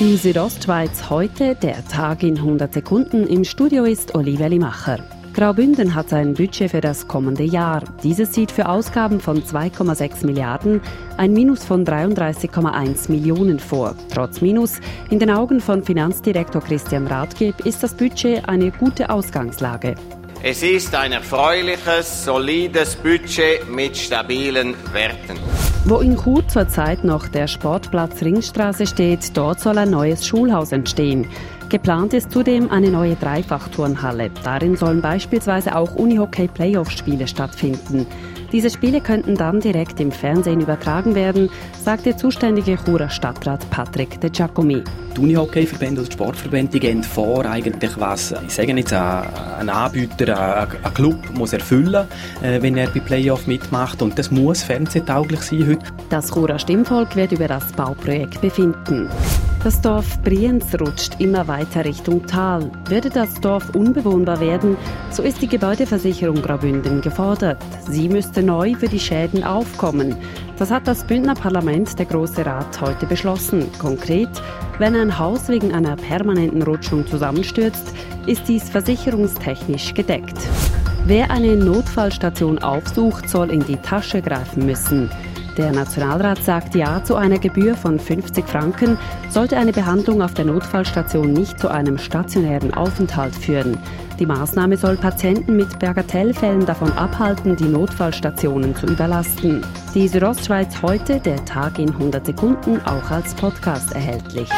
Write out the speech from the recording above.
Die Südostschweiz heute, der Tag in 100 Sekunden. Im Studio ist Olivia Limacher. Graubünden hat sein Budget für das kommende Jahr. Dieses sieht für Ausgaben von 2,6 Milliarden ein Minus von 33,1 Millionen vor. Trotz Minus, in den Augen von Finanzdirektor Christian Rathgeb ist das Budget eine gute Ausgangslage. Es ist ein erfreuliches, solides Budget mit stabilen Werten. Wo in Chur zurzeit noch der Sportplatz Ringstraße steht, dort soll ein neues Schulhaus entstehen. Geplant ist zudem eine neue Dreifachturnhalle. Darin sollen beispielsweise auch Unihockey-Playoff-Spiele stattfinden. Diese Spiele könnten dann direkt im Fernsehen übertragen werden, sagt der zuständige Churer Stadtrat Patrick De Giacomi. Die Unihockey-Verbände und die Sportverbände gehen vor, eigentlich was, ich sage jetzt, ein Anbieter, ein Club muss erfüllen, äh, wenn er bei Playoff mitmacht und das muss fernsehtauglich sein heute. Das Churer Stimmvolk wird über das Bauprojekt befinden. Das Dorf Brienz rutscht immer weiter Richtung Tal. Würde das Dorf unbewohnbar werden, so ist die Gebäudeversicherung Graubünden gefordert. Sie müsste neu für die Schäden aufkommen. Das hat das Bündner Parlament, der Große Rat, heute beschlossen. Konkret, wenn ein Haus wegen einer permanenten Rutschung zusammenstürzt, ist dies versicherungstechnisch gedeckt. Wer eine Notfallstation aufsucht, soll in die Tasche greifen müssen. Der Nationalrat sagt Ja zu einer Gebühr von 50 Franken, sollte eine Behandlung auf der Notfallstation nicht zu einem stationären Aufenthalt führen. Die Maßnahme soll Patienten mit Bagatellfällen davon abhalten, die Notfallstationen zu überlasten. Die Südostschweiz heute, der Tag in 100 Sekunden, auch als Podcast erhältlich.